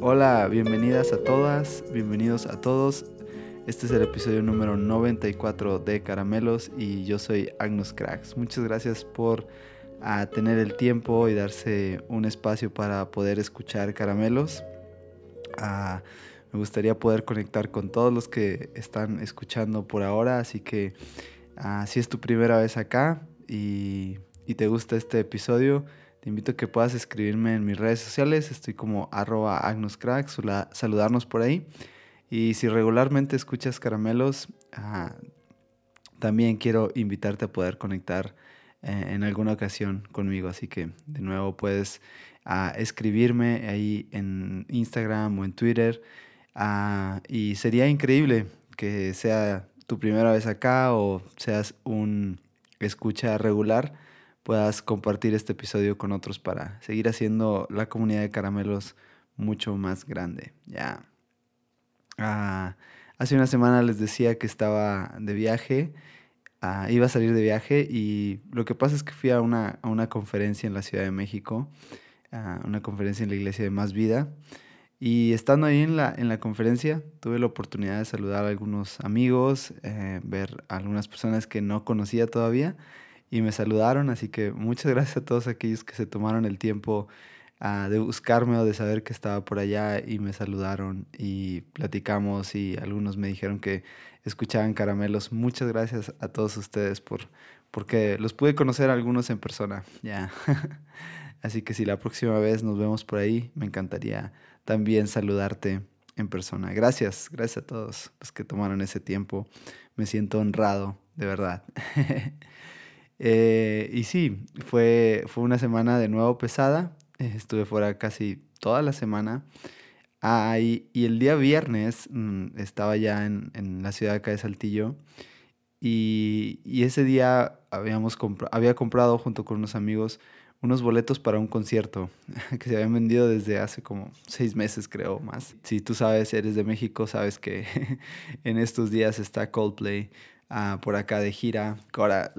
Hola, bienvenidas a todas, bienvenidos a todos. Este es el episodio número 94 de Caramelos y yo soy Agnus Cracks. Muchas gracias por ah, tener el tiempo y darse un espacio para poder escuchar Caramelos. Ah, me gustaría poder conectar con todos los que están escuchando por ahora, así que ah, si es tu primera vez acá y te gusta este episodio, invito a que puedas escribirme en mis redes sociales. Estoy como arroba agnuscracks, saludarnos por ahí. Y si regularmente escuchas caramelos, ah, también quiero invitarte a poder conectar eh, en alguna ocasión conmigo. Así que de nuevo puedes ah, escribirme ahí en Instagram o en Twitter. Ah, y sería increíble que sea tu primera vez acá o seas un escucha regular puedas compartir este episodio con otros para seguir haciendo la comunidad de caramelos mucho más grande. Ya. Ah, hace una semana les decía que estaba de viaje, ah, iba a salir de viaje y lo que pasa es que fui a una, a una conferencia en la Ciudad de México, a una conferencia en la iglesia de Más Vida. Y estando ahí en la, en la conferencia, tuve la oportunidad de saludar a algunos amigos, eh, ver a algunas personas que no conocía todavía y me saludaron, así que muchas gracias a todos aquellos que se tomaron el tiempo uh, de buscarme o de saber que estaba por allá y me saludaron y platicamos y algunos me dijeron que escuchaban caramelos. Muchas gracias a todos ustedes por porque los pude conocer algunos en persona, ya. así que si la próxima vez nos vemos por ahí, me encantaría también saludarte en persona. Gracias, gracias a todos los que tomaron ese tiempo. Me siento honrado, de verdad. Eh, y sí, fue, fue una semana de nuevo pesada. Estuve fuera casi toda la semana. Ah, y, el día viernes mm, estaba ya en, en, la ciudad acá de Saltillo. Y, y ese día habíamos había comprado junto con unos amigos unos boletos para un concierto que se habían vendido desde hace como seis meses, creo, más. Si tú sabes, eres de México, sabes que en estos días está Coldplay uh, por acá de gira. Ahora,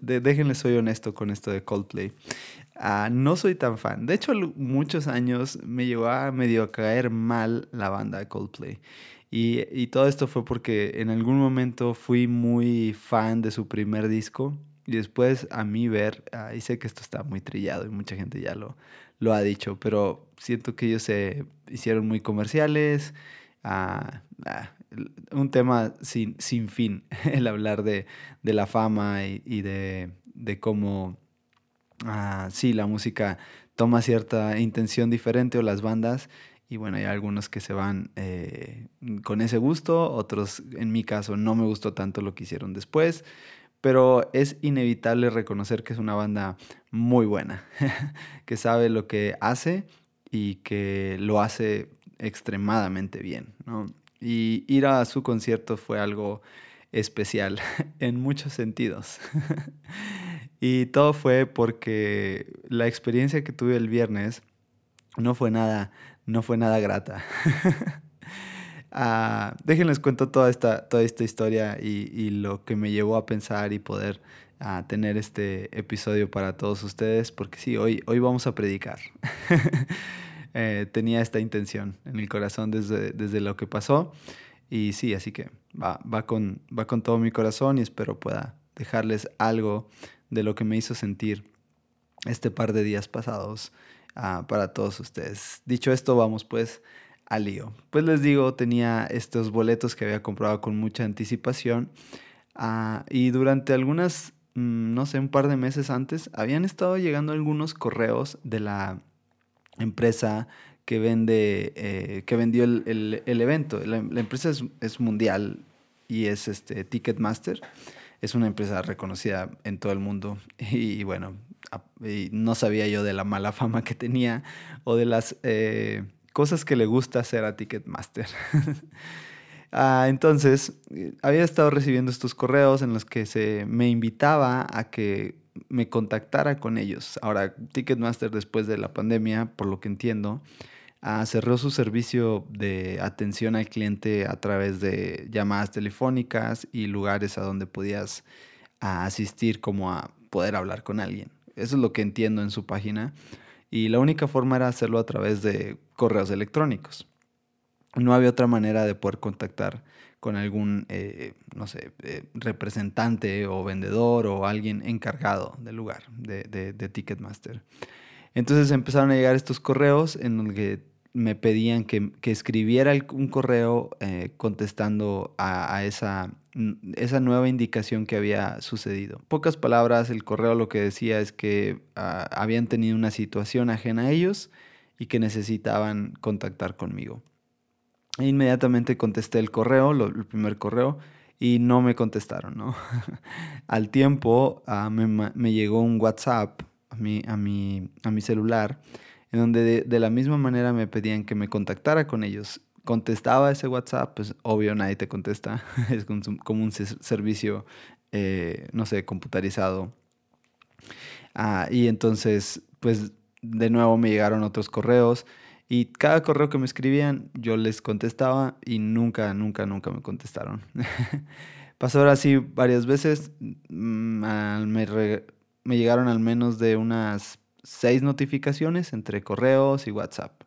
déjenle soy honesto con esto de Coldplay. Ah, no soy tan fan. De hecho, muchos años me llegó a medio caer mal la banda Coldplay. Y, y, todo esto fue porque en algún momento fui muy fan de su primer disco. Y después a mí ver, ah, y sé que esto está muy trillado y mucha gente ya lo, lo ha dicho, pero siento que ellos se hicieron muy comerciales. Ah, un tema sin, sin fin, el hablar de, la fama y, de, cómo, ah, sí, la música toma cierta intención diferente o las bandas. Y bueno, hay algunos que se van eh, con ese gusto, otros en mi caso no me gustó tanto lo que hicieron después, pero es inevitable reconocer que es una banda muy buena, que sabe lo que hace y que lo hace extremadamente bien. ¿no? Y ir a su concierto fue algo especial en muchos sentidos. y todo fue porque la experiencia que tuve el viernes no fue nada, no fue nada grata. uh, déjenles cuento toda esta, toda esta historia y, lo que me llevó a pensar y poder uh, tener este episodio para todos ustedes, porque sí, hoy, hoy vamos a predicar. Eh, tenía esta intención en el corazón desde, desde lo que pasó. Y sí, así que va, va, con, va con todo mi corazón y espero pueda dejarles algo de lo que me hizo sentir este par de días pasados uh, para todos ustedes. Dicho esto, vamos pues al lío. Pues les digo, tenía estos boletos que había comprado con mucha anticipación uh, y durante algunas, mm, no sé, un par de meses antes, habían estado llegando algunos correos de la empresa que vende, eh, que vendió el, evento. La, empresa es, mundial y es este Ticketmaster. Es una empresa reconocida en todo el mundo y, bueno, no sabía yo de la mala fama que tenía o de las eh, cosas que le gusta hacer a Ticketmaster. Ah, entonces, eh, había estado recibiendo estos correos en los que se me invitaba a que me contactara con ellos. Ahora, Ticketmaster después de la pandemia, por lo que entiendo, ah, cerró su servicio de atención al cliente a través de llamadas telefónicas y lugares a donde podías ah, asistir como a poder hablar con alguien. Eso es lo que entiendo en su página. y la única forma era hacerlo a través de correos electrónicos. No había otra manera de poder contactar con algún, eh, no sé, eh, representante o vendedor o alguien encargado del lugar de, de, Ticketmaster. Entonces empezaron a llegar estos correos en los que me pedían que, que escribiera un correo eh, contestando a, esa, esa, nueva indicación que había sucedido. Pocas palabras, el correo lo que decía es que ah, habían tenido una situación ajena a ellos y que necesitaban contactar conmigo. Inmediatamente contesté el correo, el primer correo, y no me contestaron. Al tiempo ah, me, llegó un WhatsApp a mi celular, en donde de, la misma manera me pedían que me contactara con ellos. Contestaba ese WhatsApp, pues obvio nadie te contesta, es como un servicio, eh, no sé, computarizado. Ah, y entonces, pues de nuevo me llegaron otros correos y cada correo que me escribían, yo les contestaba y nunca, nunca, nunca me contestaron. Pasó ahora sí varias veces. Mm, me, llegaron al menos de unas seis notificaciones entre correos y WhatsApp.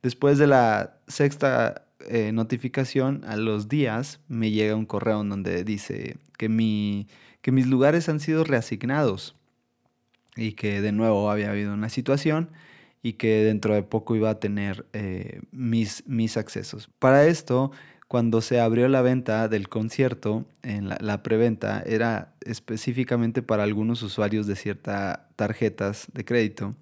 Después de la sexta eh, notificación, a los días me llega un correo en donde dice que, mi, que mis lugares han sido reasignados y que de nuevo había habido una situación y que dentro de poco iba a tener eh, mis, mis accesos. Para esto, cuando se abrió la venta del concierto, en la, preventa, era específicamente para algunos usuarios de ciertas tarjetas de crédito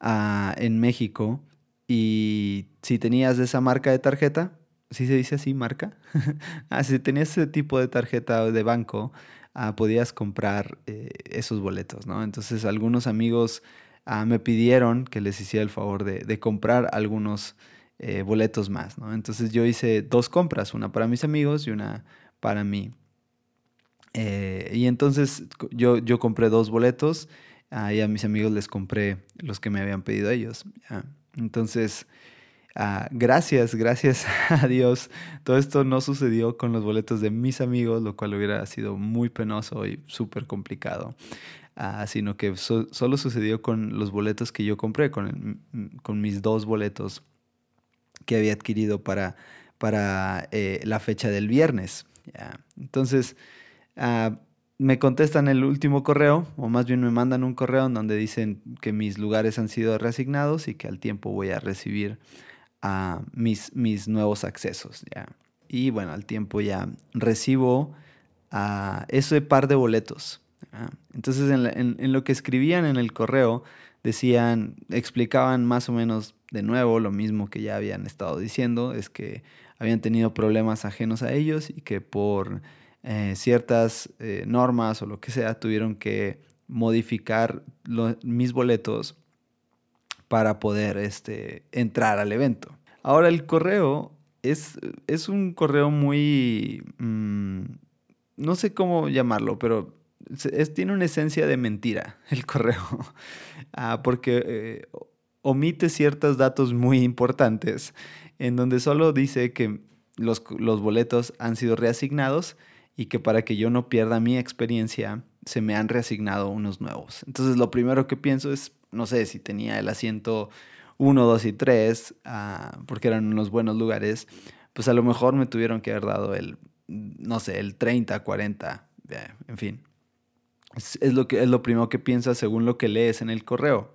ah, en México. Y si tenías esa marca de tarjeta, ¿sí se dice así, marca? ah, si tenías ese tipo de tarjeta de banco, ah, podías comprar eh, esos boletos, ¿no? Entonces algunos amigos Ah, me pidieron que les hiciera el favor de, comprar algunos eh, boletos más. Entonces yo hice dos compras, una para mis amigos y una para mí. Eh, y entonces yo, yo compré dos boletos y a mis amigos les compré los que me habían pedido ellos. Entonces, ah, gracias, gracias a Dios. Todo esto no sucedió con los boletos de mis amigos, lo cual hubiera sido muy penoso y súper complicado. Ah, sino que solo sucedió con los boletos que yo compré, con, con mis dos boletos que había adquirido para, para eh, la fecha del viernes. Entonces, ah, me contestan el último correo, o más bien me mandan un correo en donde dicen que mis lugares han sido reasignados y que al tiempo voy a recibir uh, mis, mis nuevos accesos. ¿ya? Y bueno, al tiempo ya recibo ese par de boletos. Ah, entonces, en, lo que escribían en el correo, decían, explicaban más o menos de nuevo lo mismo que ya habían estado diciendo, es que habían tenido problemas ajenos a ellos y que por eh, ciertas eh, normas o lo que sea tuvieron que modificar mis boletos para poder este, entrar al evento. Ahora el correo es, es un correo muy... Mm, no sé cómo llamarlo, pero tiene una esencia de mentira el correo, ah, porque eh, omite ciertos datos muy importantes, en donde solo dice que los, los, boletos han sido reasignados y que para que yo no pierda mi experiencia, se me han reasignado unos nuevos. Entonces lo primero que pienso es, no sé, si tenía el asiento 1, 2 y 3, ah, porque eran unos buenos lugares, pues a lo mejor me tuvieron que haber dado el, no sé, el 30, 40, en fin. Es, lo, que, es lo primero que piensas según lo que lees en el correo.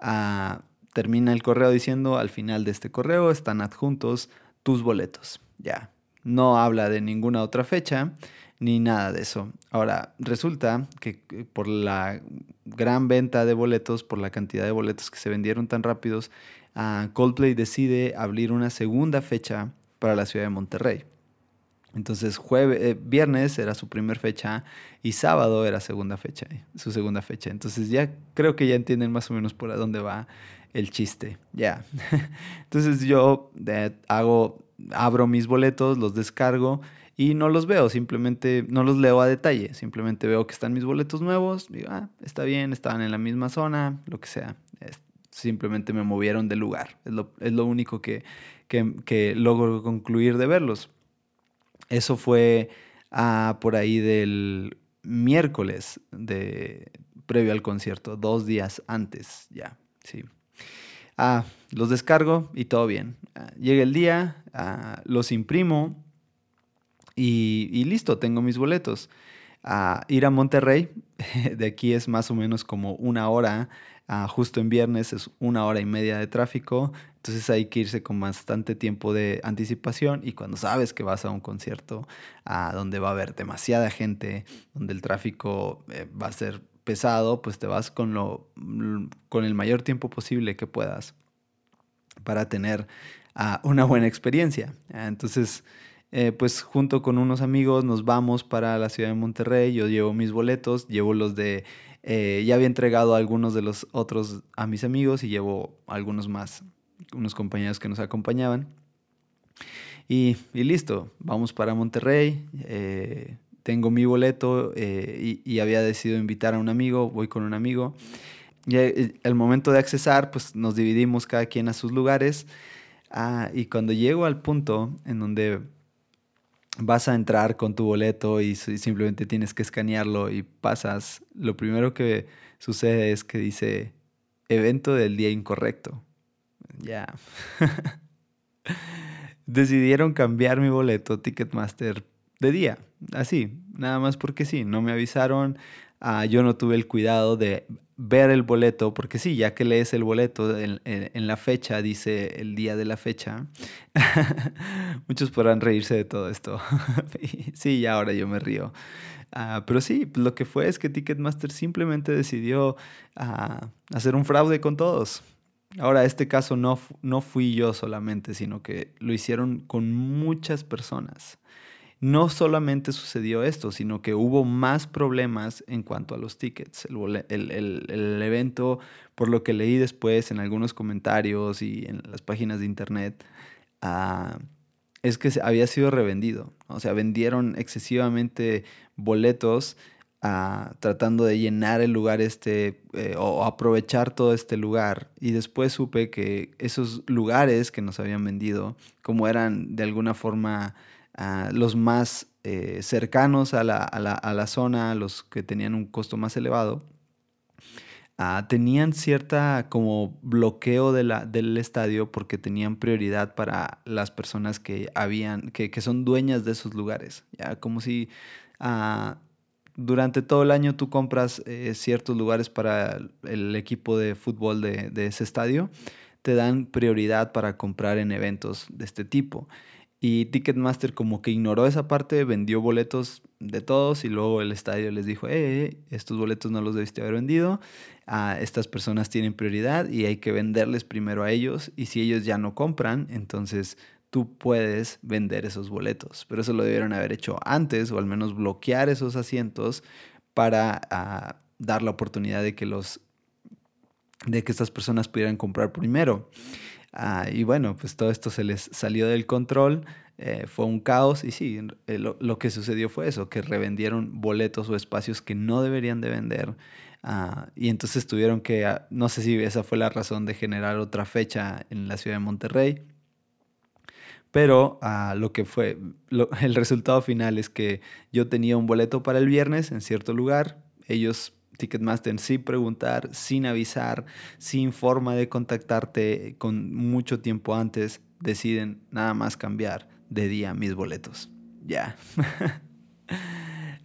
Ah, termina el correo diciendo, al final de este correo están adjuntos tus boletos. Ya, no habla de ninguna otra fecha ni nada de eso. Ahora, resulta que por la gran venta de boletos, por la cantidad de boletos que se vendieron tan rápidos, ah, Coldplay decide abrir una segunda fecha para la ciudad de Monterrey. Entonces, jueves, eh, viernes era su primer fecha y sábado era segunda fecha, su segunda fecha. Entonces, ya creo que ya entienden más o menos por dónde va el chiste. Ya. Entonces, yo eh, hago, abro mis boletos, los descargo y no los veo, simplemente no los leo a detalle. Simplemente veo que están mis boletos nuevos, digo, ah, está bien, estaban en la misma zona, lo que sea. simplemente me movieron de lugar. Es lo, es lo único que, que, que logro concluir de verlos. Eso fue ah, por ahí del miércoles de previo al concierto, dos días antes ya, sí. Ah, los descargo y todo bien. Ah, llega el día, ah, los imprimo y, listo, tengo mis boletos. Ir a Monterrey, de aquí es más o menos como una hora, justo en viernes es una hora y media de tráfico, entonces hay que irse con bastante tiempo de anticipación y cuando sabes que vas a un concierto donde va a haber demasiada gente, donde el tráfico eh, va a ser pesado, pues te vas con, lo, con el mayor tiempo posible que puedas para tener ah, una buena experiencia. Entonces, eh, pues junto con unos amigos nos vamos para la ciudad de Monterrey, yo llevo mis boletos, llevo los de... Eh, ya había entregado algunos de los otros a mis amigos y llevo algunos más, unos compañeros que nos acompañaban. Y, listo, vamos para Monterrey. Eh, tengo mi boleto y, había decidido invitar a un amigo, voy con un amigo. Y el momento de accesar, pues nos dividimos cada quien a sus lugares. Ah, y cuando llego al punto en donde vas a entrar con tu boleto y simplemente tienes que escanearlo y pasas, lo primero que sucede es que dice evento del día incorrecto. Ya. Decidieron cambiar mi boleto Ticketmaster de día, así, nada más porque sí, no me avisaron, ah, yo no tuve el cuidado de ver el boleto, porque sí, ya que lees el boleto en, la fecha, dice el día de la fecha, muchos podrán reírse de todo esto. sí, ya ahora yo me río. Ah, pero sí, lo que fue es que Ticketmaster simplemente decidió ah, hacer un fraude con todos. Ahora, este caso no, no fui yo solamente, sino que lo hicieron con muchas personas no solamente sucedió esto, sino que hubo más problemas en cuanto a los tickets. El, evento, por lo que leí después en algunos comentarios y en las páginas de internet, ah, es que había sido revendido. O sea, vendieron excesivamente boletos ah, tratando de llenar el lugar este eh, o aprovechar todo este lugar. Y después supe que esos lugares que nos habían vendido, como eran de alguna forma los más eh, cercanos a la, a, la, a la, zona, los que tenían un costo más elevado, ah, tenían cierta como bloqueo de la, del estadio porque tenían prioridad para las personas que habían, que, que son dueñas de esos lugares. Ya como si ah, durante todo el año tú compras eh, ciertos lugares para el equipo de fútbol de, de ese estadio, te dan prioridad para comprar en eventos de este tipo. Y Ticketmaster como que ignoró esa parte, vendió boletos de todos y luego el estadio les dijo, eh, estos boletos no los debiste haber vendido, a estas personas tienen prioridad y hay que venderles primero a ellos y si ellos ya no compran, entonces tú puedes vender esos boletos. Pero eso lo debieron haber hecho antes o al menos bloquear esos asientos para ah, dar la oportunidad de que los de que estas personas pudieran comprar primero. Ah, y bueno, pues todo esto se les salió del control, eh, fue un caos y sí, eh, lo, que sucedió fue eso, que revendieron boletos o espacios que no deberían de vender. Ah, y entonces tuvieron que, ah, no sé si esa fue la razón de generar otra fecha en la ciudad de Monterrey, pero lo que fue, el resultado final es que yo tenía un boleto para el viernes en cierto lugar, ellos Ticketmaster sin preguntar, sin avisar, sin forma de contactarte con mucho tiempo antes, deciden nada más cambiar de día mis boletos. Ya.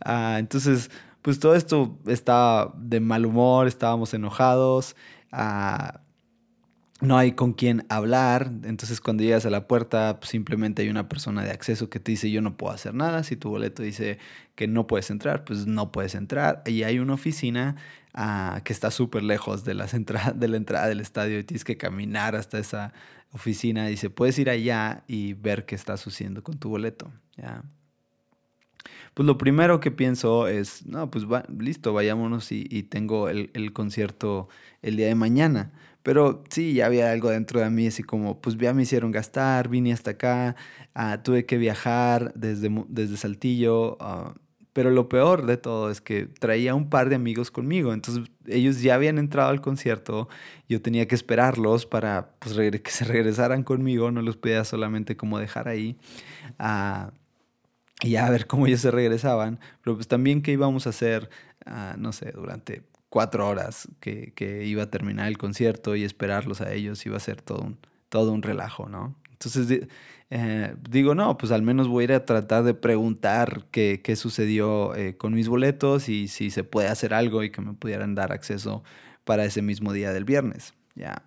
Ah, entonces, pues todo esto estaba de mal humor, estábamos enojados. Ah, no hay con quién hablar, entonces cuando llegas a la puerta pues, simplemente hay una persona de acceso que te dice yo no puedo hacer nada, si tu boleto dice que no puedes entrar, pues no puedes entrar y hay una oficina ah, que está súper lejos de, las de la entrada del estadio y tienes que caminar hasta esa oficina, dice puedes ir allá y ver qué está sucediendo con tu boleto, ¿ya? Pues lo primero que pienso es, no, pues listo, vayámonos y, y tengo el, el concierto el día de mañana. Pero sí, ya había algo dentro de mí, así como, pues ya me hicieron gastar, vine hasta acá, ah, tuve que viajar desde, desde Saltillo. Ah, pero lo peor de todo es que traía un par de amigos conmigo, entonces ellos ya habían entrado al concierto, yo tenía que esperarlos para pues, que se regresaran conmigo, no los podía solamente como dejar ahí. Uh, y a ver cómo ellos se regresaban, pero pues también qué íbamos a hacer, no sé, durante cuatro horas que, que, iba a terminar el concierto y esperarlos a ellos iba a ser todo un, todo un relajo, ¿no? Entonces eh, digo, no, pues al menos voy a ir a tratar de preguntar qué, qué sucedió eh, con mis boletos y si se puede hacer algo y que me pudieran dar acceso para ese mismo día del viernes. Ya.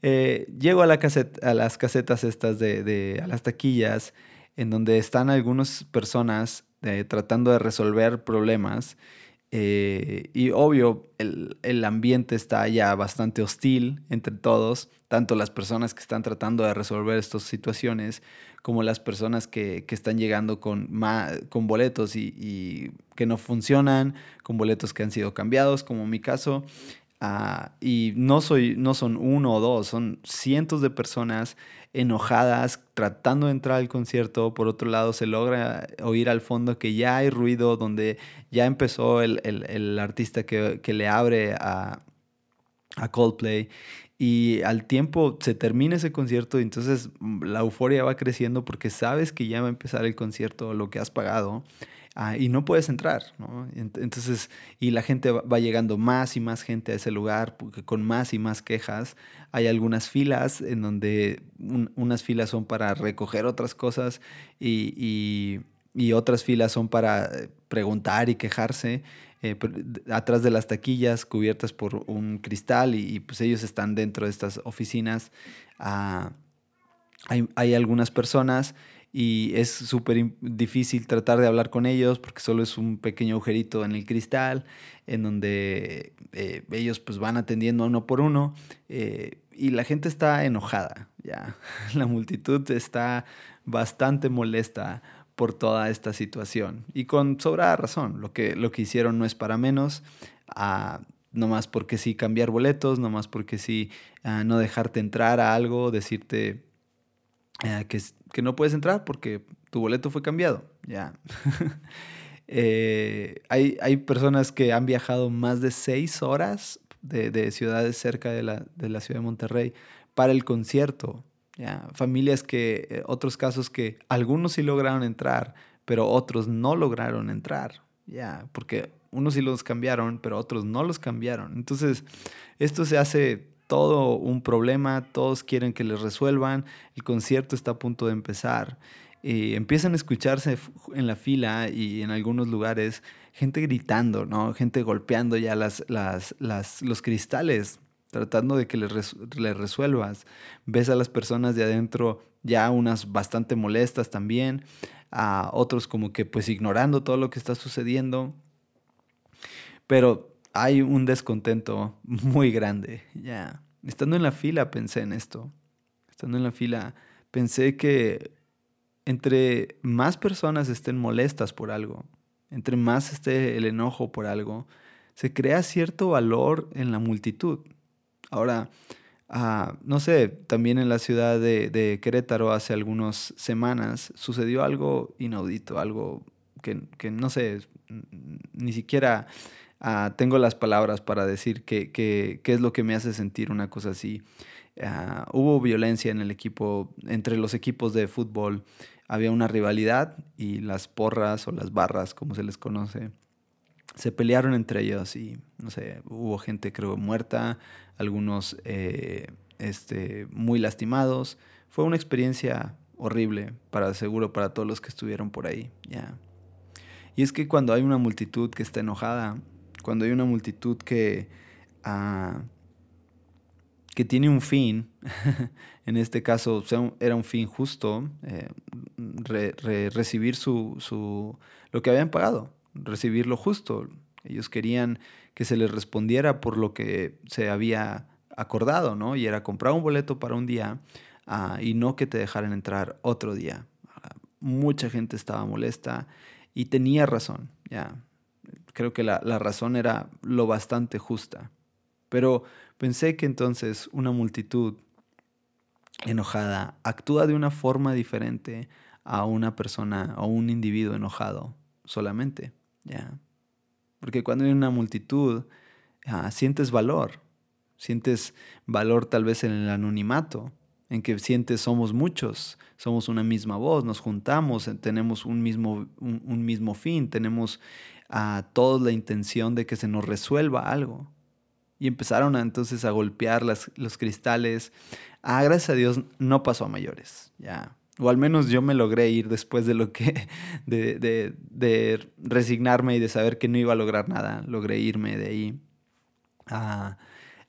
Eh, llego a, la caseta, a las casetas estas de, de, a las taquillas, en donde están algunas personas tratando de resolver problemas eh, y obvio, el, el, ambiente está ya bastante hostil entre todos, tanto las personas que están tratando de resolver estas situaciones como las personas que, que están llegando con, con boletos y, y, que no funcionan, con boletos que han sido cambiados, como mi caso. Uh, y no, soy, no son uno o dos, son cientos de personas enojadas tratando de entrar al concierto. Por otro lado, se logra oír al fondo que ya hay ruido, donde ya empezó el, el, el artista que, que, le abre a, a Coldplay. Y al tiempo se termina ese concierto y entonces la euforia va creciendo porque sabes que ya va a empezar el concierto, lo que has pagado. Ah, y no puedes entrar, ¿no? Entonces, y la gente va llegando más y más gente a ese lugar con más y más quejas. Hay algunas filas en donde unas filas son para recoger otras cosas y, y, otras filas son para preguntar y quejarse. Eh, atrás de las taquillas cubiertas por un cristal y, y pues ellos están dentro de estas oficinas. Ah, hay, hay algunas personas y es súper difícil tratar de hablar con ellos porque solo es un pequeño agujerito en el cristal en donde eh, ellos pues van atendiendo uno por uno eh, y la gente está enojada, ya. La multitud está bastante molesta por toda esta situación y con sobrada razón. Lo que, lo que hicieron no es para menos. Ah, no más porque sí cambiar boletos, no más porque sí ah, no dejarte entrar a algo, decirte eh, que, que, no puedes entrar porque tu boleto fue cambiado. Ya. eh, hay, hay, personas que han viajado más de seis horas de, de ciudades cerca de la, de la, ciudad de Monterrey para el concierto. ¿ya? Familias que, eh, otros casos que algunos sí lograron entrar, pero otros no lograron entrar. Ya, porque unos sí los cambiaron, pero otros no los cambiaron. Entonces, esto se hace todo un problema, todos quieren que les resuelvan, el concierto está a punto de empezar. y empiezan a escucharse en la fila y en algunos lugares gente gritando, ¿no? Gente golpeando ya las, las, las, los cristales, tratando de que les, les resuelvas. Ves a las personas de adentro ya unas bastante molestas también, a otros como que pues ignorando todo lo que está sucediendo. Pero hay un descontento muy grande. Ya, estando en la fila pensé en esto. Estando en la fila pensé que entre más personas estén molestas por algo, entre más esté el enojo por algo, se crea cierto valor en la multitud. Ahora, uh, no sé, también en la ciudad de, de, Querétaro hace algunas semanas sucedió algo inaudito, algo que, que no sé, ni siquiera uh, tengo las palabras para decir qué que, que es lo que me hace sentir una cosa así. Uh, hubo violencia en el equipo, entre los equipos de fútbol. Había una rivalidad y las porras o las barras, como se les conoce, se pelearon entre ellos y, no sé, hubo gente creo muerta, algunos eh, este, muy lastimados. Fue una experiencia horrible, para seguro, para todos los que estuvieron por ahí. ya Y es que cuando hay una multitud que está enojada, cuando hay una multitud que, uh, que tiene un fin, en este caso era un fin justo, eh, re, re, recibir su, su, lo que habían pagado, recibir lo justo. Ellos querían que se les respondiera por lo que se había acordado, ¿no? Y era comprar un boleto para un día uh, y no que te dejaran entrar otro día. mucha gente estaba molesta y tenía razón, ya creo que la, la razón era lo bastante justa. Pero pensé que entonces una multitud enojada actúa de una forma diferente a una persona o un individuo enojado solamente, ¿ya? Porque cuando hay una multitud, ah, sientes valor, sientes valor tal vez en el anonimato, en que sientes somos muchos, somos una misma voz, nos juntamos, tenemos un mismo, un mismo fin, tenemos a todos la intención de que se nos resuelva algo. Y empezaron entonces a golpear los cristales. Ah, gracias a Dios no pasó a mayores, ya. O al menos yo me logré ir después de lo que, de, resignarme y de saber que no iba a lograr nada. Logré irme de ahí. Ah,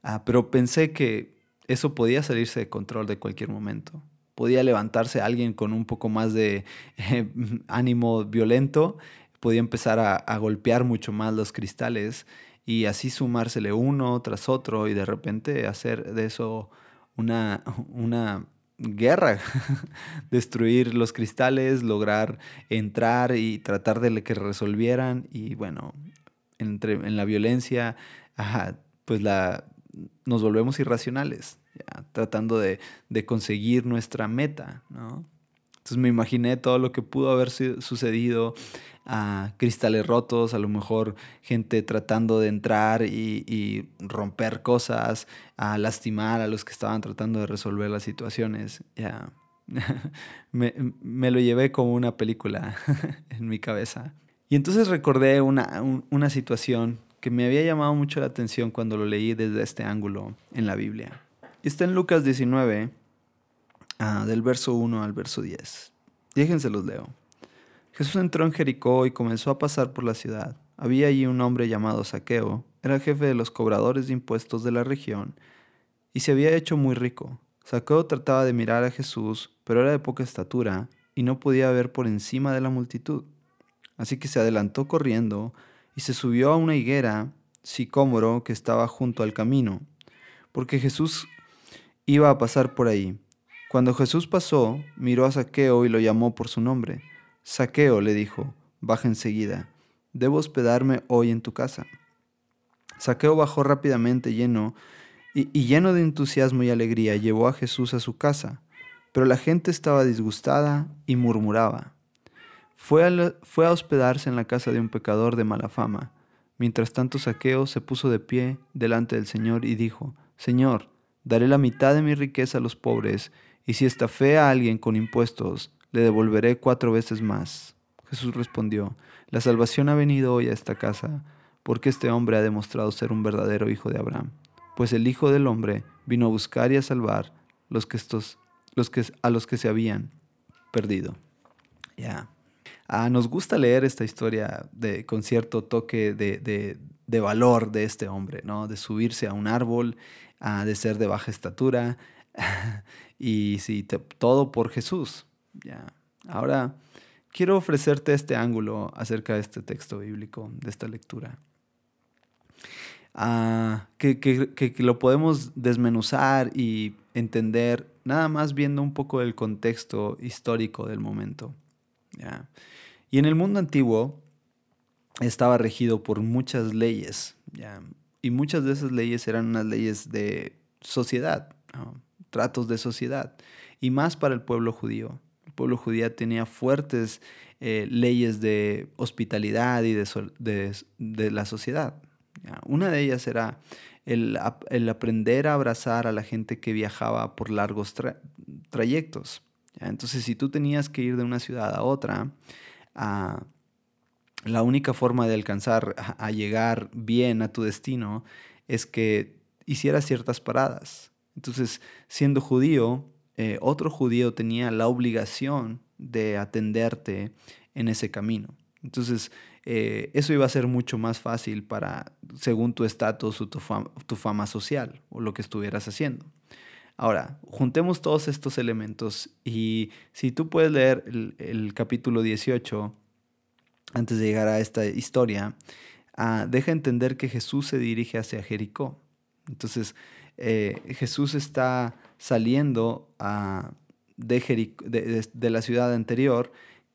ah, pero pensé que eso podía salirse de control de cualquier momento. Podía levantarse alguien con un poco más de eh, ánimo violento, podía empezar a, golpear mucho más los cristales y así sumársele uno tras otro y de repente hacer de eso una, una guerra, destruir los cristales, lograr entrar y tratar de que resolvieran y bueno, entre, en la violencia, pues la, nos volvemos irracionales, tratando de, de, conseguir nuestra meta, ¿no? Entonces me imaginé todo lo que pudo haber sucedido, a cristales rotos, a lo mejor gente tratando de entrar y, romper cosas, a lastimar a los que estaban tratando de resolver las situaciones. Ya. me, me, lo llevé como una película en mi cabeza. Y entonces recordé una, una situación que me había llamado mucho la atención cuando lo leí desde este ángulo en la Biblia. Está en Lucas 19, Ah, del verso 1 al verso 10. Déjense los leo. Jesús entró en Jericó y comenzó a pasar por la ciudad. Había allí un hombre llamado Saqueo, era jefe de los cobradores de impuestos de la región, y se había hecho muy rico. Saqueo trataba de mirar a Jesús, pero era de poca estatura y no podía ver por encima de la multitud. Así que se adelantó corriendo y se subió a una higuera sicómoro que estaba junto al camino, porque Jesús iba a pasar por ahí. Cuando Jesús pasó, miró a Saqueo y lo llamó por su nombre. Saqueo le dijo, baja enseguida, debo hospedarme hoy en tu casa. Saqueo bajó rápidamente lleno y, lleno de entusiasmo y alegría llevó a Jesús a su casa, pero la gente estaba disgustada y murmuraba. Fue a, fue a hospedarse en la casa de un pecador de mala fama. Mientras tanto Saqueo se puso de pie delante del Señor y dijo, Señor, daré la mitad de mi riqueza a los pobres, y si estafé a alguien con impuestos, le devolveré cuatro veces más. Jesús respondió, la salvación ha venido hoy a esta casa, porque este hombre ha demostrado ser un verdadero hijo de Abraham. Pues el Hijo del Hombre vino a buscar y a salvar los que estos, los que, a los que se habían perdido. Ya. Ah, nos gusta leer esta historia de, con cierto toque de, de, valor de este hombre, ¿no? De subirse a un árbol, ah, de ser de baja estatura, y sí, todo por Jesús. Ya. Ahora, quiero ofrecerte este ángulo acerca de este texto bíblico, de esta lectura. Ah, que, que, lo podemos desmenuzar y entender nada más viendo un poco el contexto histórico del momento. ¿ya? Y en el mundo antiguo estaba regido por muchas leyes, ¿ya? y muchas de esas leyes eran unas leyes de sociedad. Tratos de sociedad, y más para el pueblo judío. El pueblo judío tenía fuertes eh, leyes de hospitalidad y de, de, la sociedad. Una de ellas era el, el, aprender a abrazar a la gente que viajaba por largos trayectos. Entonces, si tú tenías que ir de una ciudad a otra, la única forma de alcanzar a llegar bien a tu destino es que hicieras ciertas paradas. Entonces, siendo judío, eh, otro judío tenía la obligación de atenderte en ese camino. Entonces, eh, eso iba a ser mucho más fácil para, según tu estatus o tu fama, social o lo que estuvieras haciendo. Ahora, juntemos todos estos elementos y si tú puedes leer el, capítulo 18 antes de llegar a esta historia, ah, deja entender que Jesús se dirige hacia Jericó. Entonces, eh, Jesús está saliendo de, de, la ciudad anterior,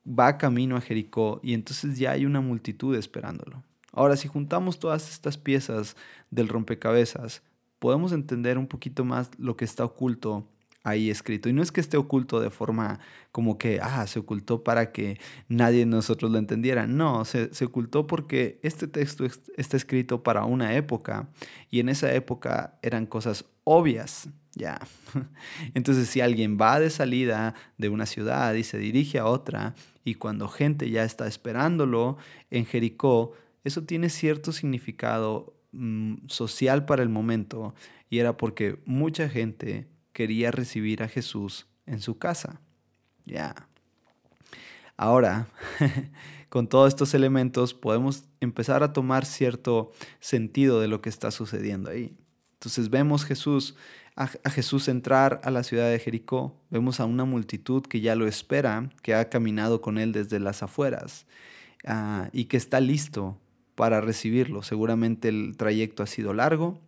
va camino a Jericó y entonces ya hay una multitud esperándolo. Ahora, si juntamos todas estas piezas del rompecabezas, podemos entender un poquito más lo que está oculto ahí escrito. Y no es que esté oculto de forma como que, ah, se ocultó para que nadie de nosotros lo entendiera. No, se, se ocultó porque este texto está escrito para una época y en esa época eran cosas obvias. Ya. Entonces, si alguien va de salida de una ciudad y se dirige a otra, y cuando gente ya está esperándolo en Jericó, eso tiene cierto significado mm, social para el momento y era porque mucha gente quería recibir a Jesús en su casa. Ya. Ahora, con todos estos elementos podemos empezar a tomar cierto sentido de lo que está sucediendo ahí. Entonces vemos a, Jesús entrar a la ciudad de Jericó, vemos a una multitud que ya lo espera, que ha caminado con él desde las afueras ah, y que está listo para recibirlo. Seguramente el trayecto ha sido largo,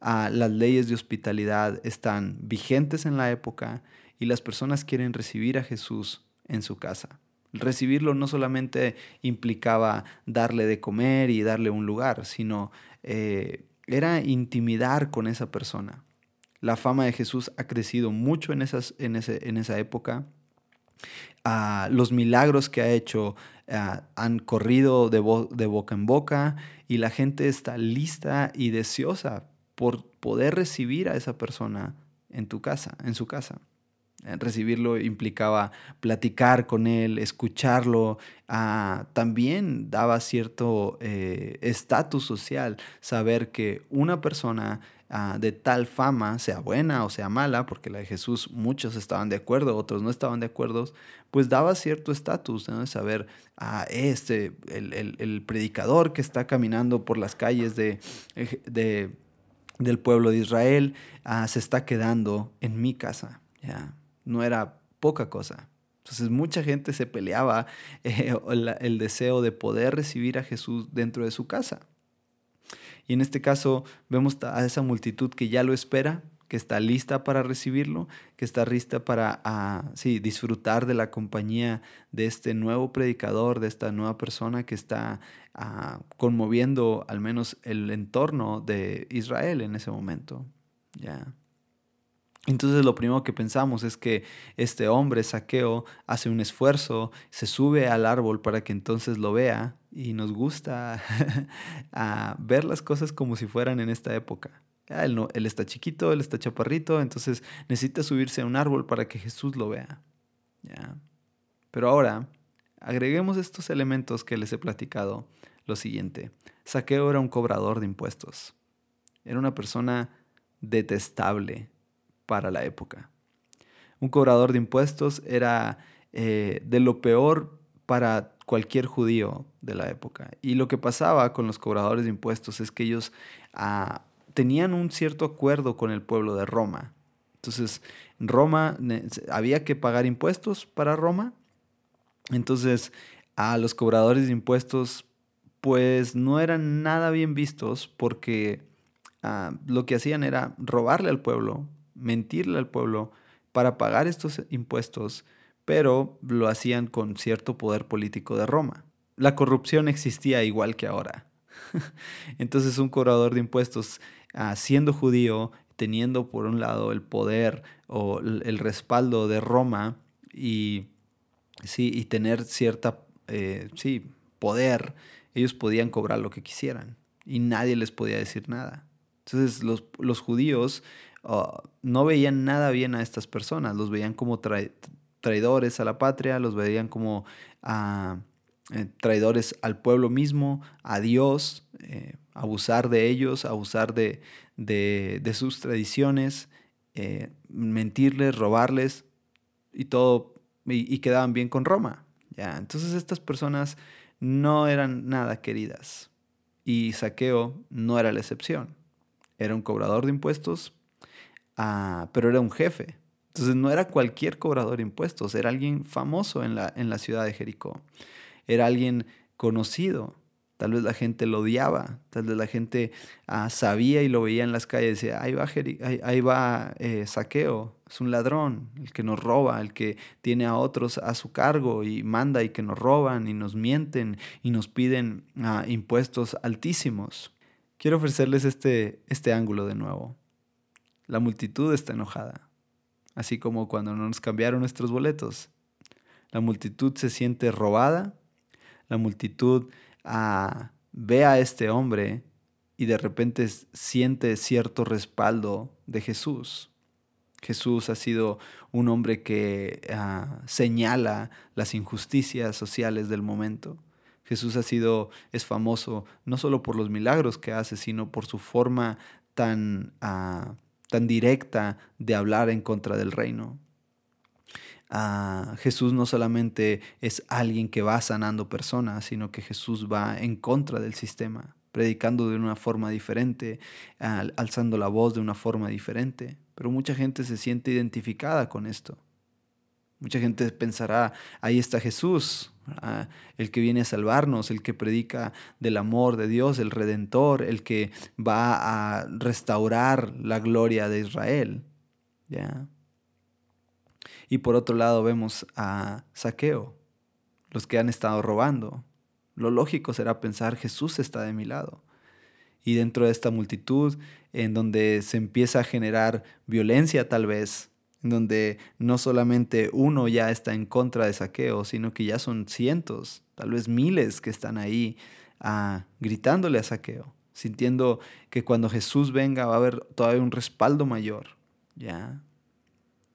las leyes de hospitalidad están vigentes en la época y las personas quieren recibir a Jesús en su casa. Recibirlo no solamente implicaba darle de comer y darle un lugar, sino eh, era intimidar con esa persona. La fama de Jesús ha crecido mucho en, esas, en, ese, en esa época. Ah, los milagros que ha hecho ah, han corrido de boca en boca y la gente está lista y deseosa por poder recibir a esa persona en tu casa, en su casa. Eh, recibirlo implicaba platicar con él, escucharlo, ah, también daba cierto eh, estatus social, saber que una persona ah, de tal fama, sea buena o sea mala, porque la de Jesús muchos estaban de acuerdo, otros no estaban de acuerdo, pues daba cierto estatus, ¿no? saber, a ah, este, el, predicador que está caminando por las calles de, de del pueblo de Israel, se está quedando en mi casa. ¿ya? no era poca cosa. Entonces mucha gente se peleaba eh, el, deseo de poder recibir a Jesús dentro de su casa. Y en este caso vemos a esa multitud que ya lo espera, que está lista para recibirlo, que está lista para ah, disfrutar de la compañía de este nuevo predicador, de esta nueva persona que está ah, conmoviendo al menos el entorno de Israel en ese momento. Entonces lo primero que pensamos es que este hombre, Saqueo, hace un esfuerzo, se sube al árbol para que entonces lo vea y nos gusta ver las cosas como si fueran en esta época. Él, no, él está chiquito, él está chaparrito, entonces necesita subirse a un árbol para que Jesús lo vea. ¿Ya? Pero ahora, agreguemos estos elementos que les he platicado. Lo siguiente, Saqueo era un cobrador de impuestos. Era una persona detestable, para la época. Un cobrador de impuestos era eh, de lo peor para cualquier judío de la época. Y lo que pasaba con los cobradores de impuestos es que ellos ah, tenían un cierto acuerdo con el pueblo de Roma. Entonces, en Roma había que pagar impuestos para Roma. Entonces, a los cobradores de impuestos, pues no eran nada bien vistos porque ah, lo que hacían era robarle al pueblo mentirle al pueblo para pagar estos impuestos, pero lo hacían con cierto poder político de Roma. La corrupción existía igual que ahora. Entonces un cobrador de impuestos, ah, siendo judío, teniendo por un lado el poder o el respaldo de Roma y, sí, y tener cierta eh, sí, poder, ellos podían cobrar lo que quisieran y nadie les podía decir nada. Entonces los, los judíos no veían nada bien a estas personas, los veían como traidores a la patria, los veían como ah, eh, traidores al pueblo mismo, a Dios, eh, abusar de ellos, abusar de, de, sus tradiciones, eh, mentirles, robarles y todo, y, quedaban bien con Roma. ¿ya? Entonces estas personas no eran nada queridas y Saqueo no era la excepción. Era un cobrador de impuestos, Ah, pero era un jefe. Entonces no era cualquier cobrador de impuestos, era alguien famoso en la, en la ciudad de Jericó. Era alguien conocido. Tal vez la gente lo odiaba, tal vez la gente ah, sabía y lo veía en las calles. Decía, ahí va, ahí, va eh, saqueo, es un ladrón, el que nos roba, el que tiene a otros a su cargo y manda y que nos roban y nos mienten y nos piden ah, impuestos altísimos. Quiero ofrecerles este, este ángulo de nuevo. La multitud está enojada, así como cuando no nos cambiaron nuestros boletos. La multitud se siente robada, la multitud ve a este hombre y de repente siente cierto respaldo de Jesús. Jesús ha sido un hombre que ah, señala las injusticias sociales del momento. Jesús ha sido, es famoso no solo por los milagros que hace, sino por su forma tan, ah, tan directa de hablar en contra del reino. Ah, Jesús no solamente es alguien que va sanando personas, sino que Jesús va en contra del sistema, predicando de una forma diferente, alzando la voz de una forma diferente. Pero mucha gente se siente identificada con esto. Mucha gente pensará, ahí está Jesús, el que viene a salvarnos, el que predica del amor de Dios, el redentor, el que va a restaurar la gloria de Israel. ¿Ya? Y por otro lado vemos a Saqueo, los que han estado robando. Lo lógico será pensar, Jesús está de mi lado. Y dentro de esta multitud, en donde se empieza a generar violencia tal vez, en donde no solamente uno ya está en contra de Saqueo, sino que ya son cientos, tal vez miles que están ahí ah, gritándole a Saqueo, sintiendo que cuando Jesús venga va a haber todavía un respaldo mayor. ¿ya?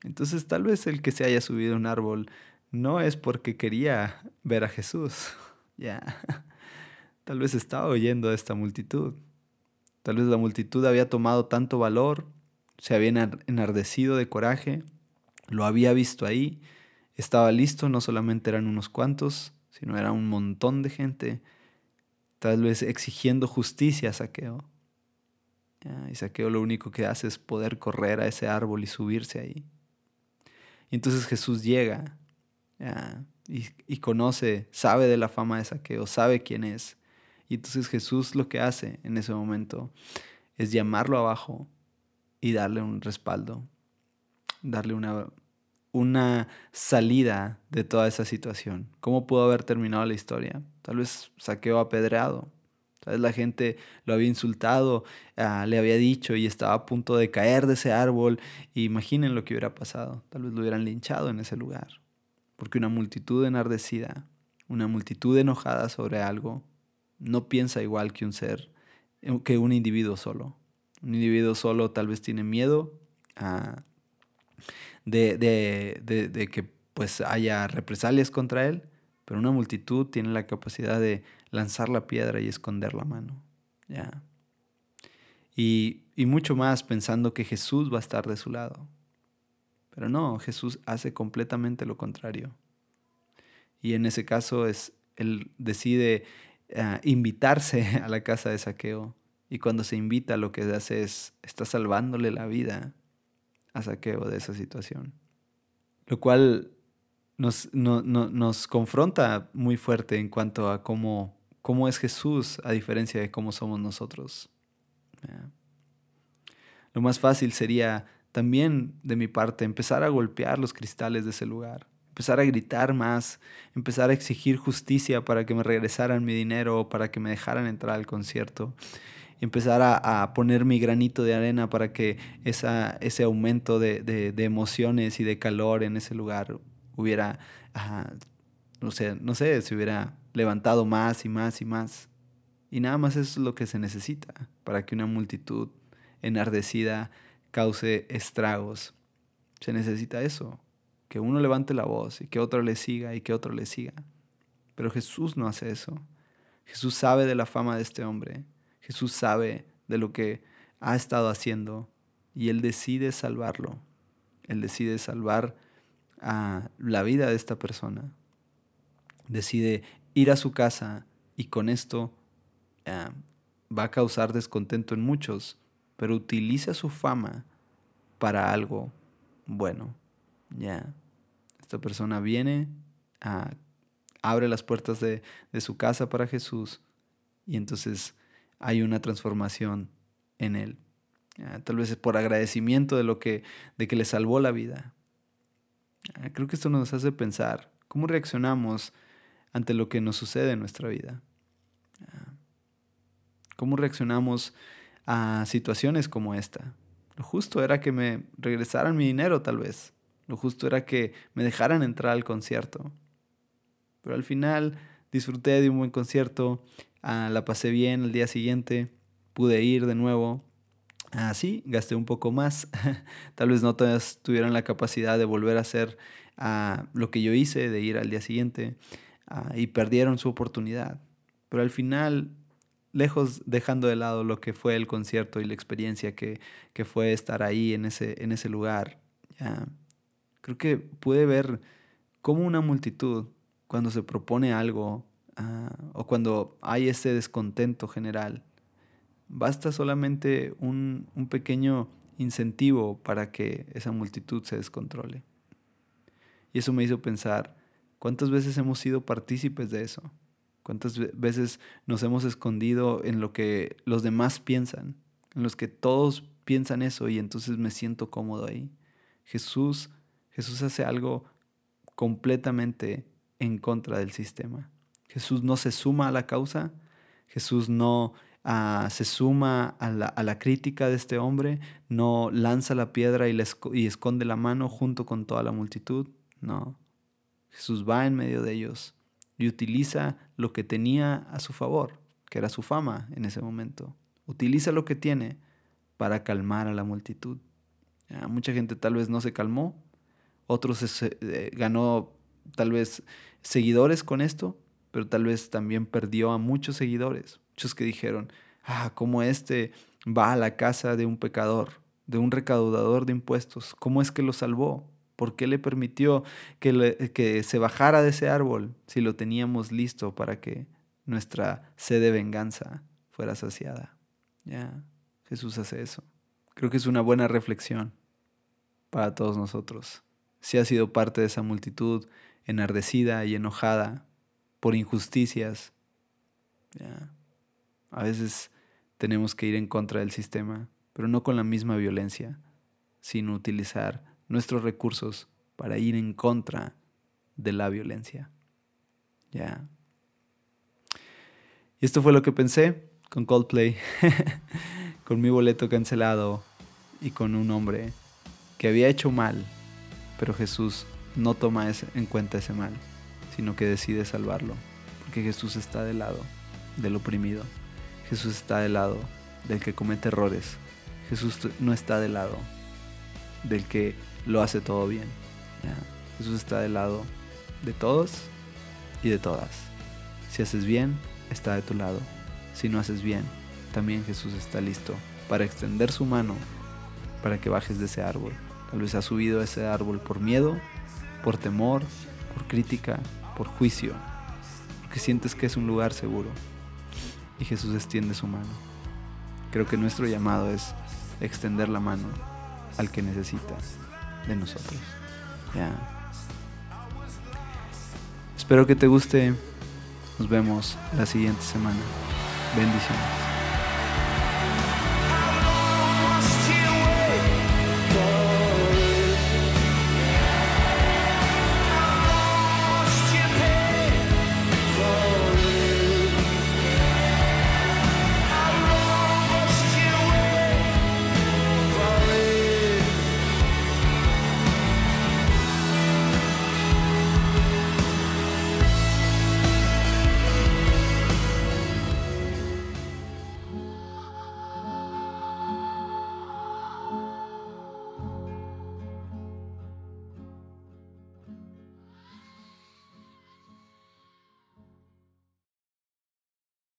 Entonces tal vez el que se haya subido a un árbol no es porque quería ver a Jesús. Ya. Tal vez estaba oyendo a esta multitud. Tal vez la multitud había tomado tanto valor, se había enardecido de coraje, lo había visto ahí, estaba listo, no solamente eran unos cuantos, sino era un montón de gente, tal vez exigiendo justicia a Saqueo. y Saqueo lo único que hace es poder correr a ese árbol y subirse ahí. Y entonces Jesús llega y, conoce, sabe de la fama de Saqueo, sabe quién es. Y entonces Jesús lo que hace en ese momento es llamarlo abajo y darle un respaldo, darle una, una salida de toda esa situación. ¿Cómo pudo haber terminado la historia? Tal vez Saqueo apedreado, Tal la gente lo había insultado, ah, le había dicho y estaba a punto de caer de ese árbol. imaginen lo que hubiera pasado. Tal vez lo hubieran linchado en ese lugar. Porque una multitud enardecida, una multitud enojada sobre algo, no piensa igual que un ser, eh, que un individuo solo. Un individuo solo tal vez tiene miedo ah, de, de que pues haya represalias contra él, pero una multitud tiene la capacidad de lanzar la piedra y esconder la mano. ¿ya? Y, y mucho más pensando que Jesús va a estar de su lado. Pero no, Jesús hace completamente lo contrario. Y en ese caso es, él decide eh, invitarse a la casa de saqueo. Y cuando se invita lo que hace es, está salvándole la vida a saqueo de esa situación. Lo cual nos, nos confronta muy fuerte en cuanto a cómo cómo es Jesús a diferencia de cómo somos nosotros. Lo más fácil sería también de mi parte empezar a golpear los cristales de ese lugar, empezar a gritar más, empezar a exigir justicia para que me regresaran mi dinero para que me dejaran entrar al concierto, empezar a, poner mi granito de arena para que esa, ese aumento de, emociones y de calor en ese lugar hubiera, no sé, no sé, se hubiera levantado más y más y más. Y nada más es lo que se necesita para que una multitud enardecida cause estragos. Se necesita eso, que uno levante la voz y que otro le siga y que otro le siga. Pero Jesús no hace eso. Jesús sabe de la fama de este hombre. Jesús sabe de lo que ha estado haciendo y Él decide salvarlo. Él decide salvar a la vida de esta persona. Decide ir a su casa y con esto ah, va a causar descontento en muchos, pero utiliza su fama para algo bueno. Ya. Esta persona viene, ah, abre las puertas de, su casa para Jesús y entonces hay una transformación en él. tal vez es por agradecimiento de lo que, de que le salvó la vida. Ah, creo que esto nos hace pensar cómo reaccionamos ante lo que nos sucede en nuestra vida. ¿Cómo reaccionamos a situaciones como esta? Lo justo era que me regresaran mi dinero tal vez. Lo justo era que me dejaran entrar al concierto. Pero al final disfruté de un buen concierto, ah, la pasé bien el día siguiente, pude ir de nuevo. Así, ah, gasté un poco más. tal vez no todas tuvieran la capacidad de volver a hacer ah, lo que yo hice, de ir al día siguiente. Ah, y perdieron su oportunidad. Pero al final, lejos dejando de lado lo que fue el concierto y la experiencia que, que fue estar ahí en ese, lugar, ya, creo que pude ver cómo una multitud, cuando se propone algo ah, o cuando hay ese descontento general, basta solamente un, un pequeño incentivo para que esa multitud se descontrole. Y eso me hizo pensar, ¿cuántas veces hemos sido partícipes de eso? ¿Cuántas veces nos hemos escondido en lo que los demás piensan? En los que todos piensan eso y entonces me siento cómodo ahí. Jesús, Jesús hace algo completamente en contra del sistema. Jesús no se suma a la causa, Jesús no Ah, se suma a la, crítica de este hombre, no lanza la piedra y, y esconde la mano junto con toda la multitud. No. Jesús va en medio de ellos y utiliza lo que tenía a su favor, que era su fama en ese momento. Utiliza lo que tiene para calmar a la multitud. mucha gente tal vez no se calmó, otros eh, ganó tal vez seguidores con esto, pero tal vez también perdió a muchos seguidores Muchos que dijeron, ah, como este va a la casa de un pecador, de un recaudador de impuestos, ¿cómo es que lo salvó? ¿Por qué le permitió que, que se bajara de ese árbol si lo teníamos listo para que nuestra sed de venganza fuera saciada? Ya, Jesús hace eso. Creo que es una buena reflexión para todos nosotros. Si has sido parte de esa multitud enardecida y enojada por injusticias, ya, a veces tenemos que ir en contra del sistema, pero no con la misma violencia, sino utilizar nuestros recursos para ir en contra de la violencia. Ya. Y esto fue lo que pensé con Coldplay, con mi boleto cancelado y con un hombre que había hecho mal, pero Jesús no toma en cuenta ese mal, sino que decide salvarlo, porque Jesús está del lado del oprimido. Jesús está del lado del que comete errores. Jesús no está del lado del que lo hace todo bien. Jesús está del lado de todos y de todas. Si haces bien, está de tu lado. Si no haces bien, también Jesús está listo para extender su mano para que bajes de ese árbol. Tal vez has subido a ese árbol por miedo, por temor, por crítica, por juicio, porque sientes que es un lugar seguro y Jesús extiende su mano. Creo que nuestro llamado es extender la mano al que necesita de nosotros. Espero que te guste. Nos vemos la siguiente semana. Bendiciones.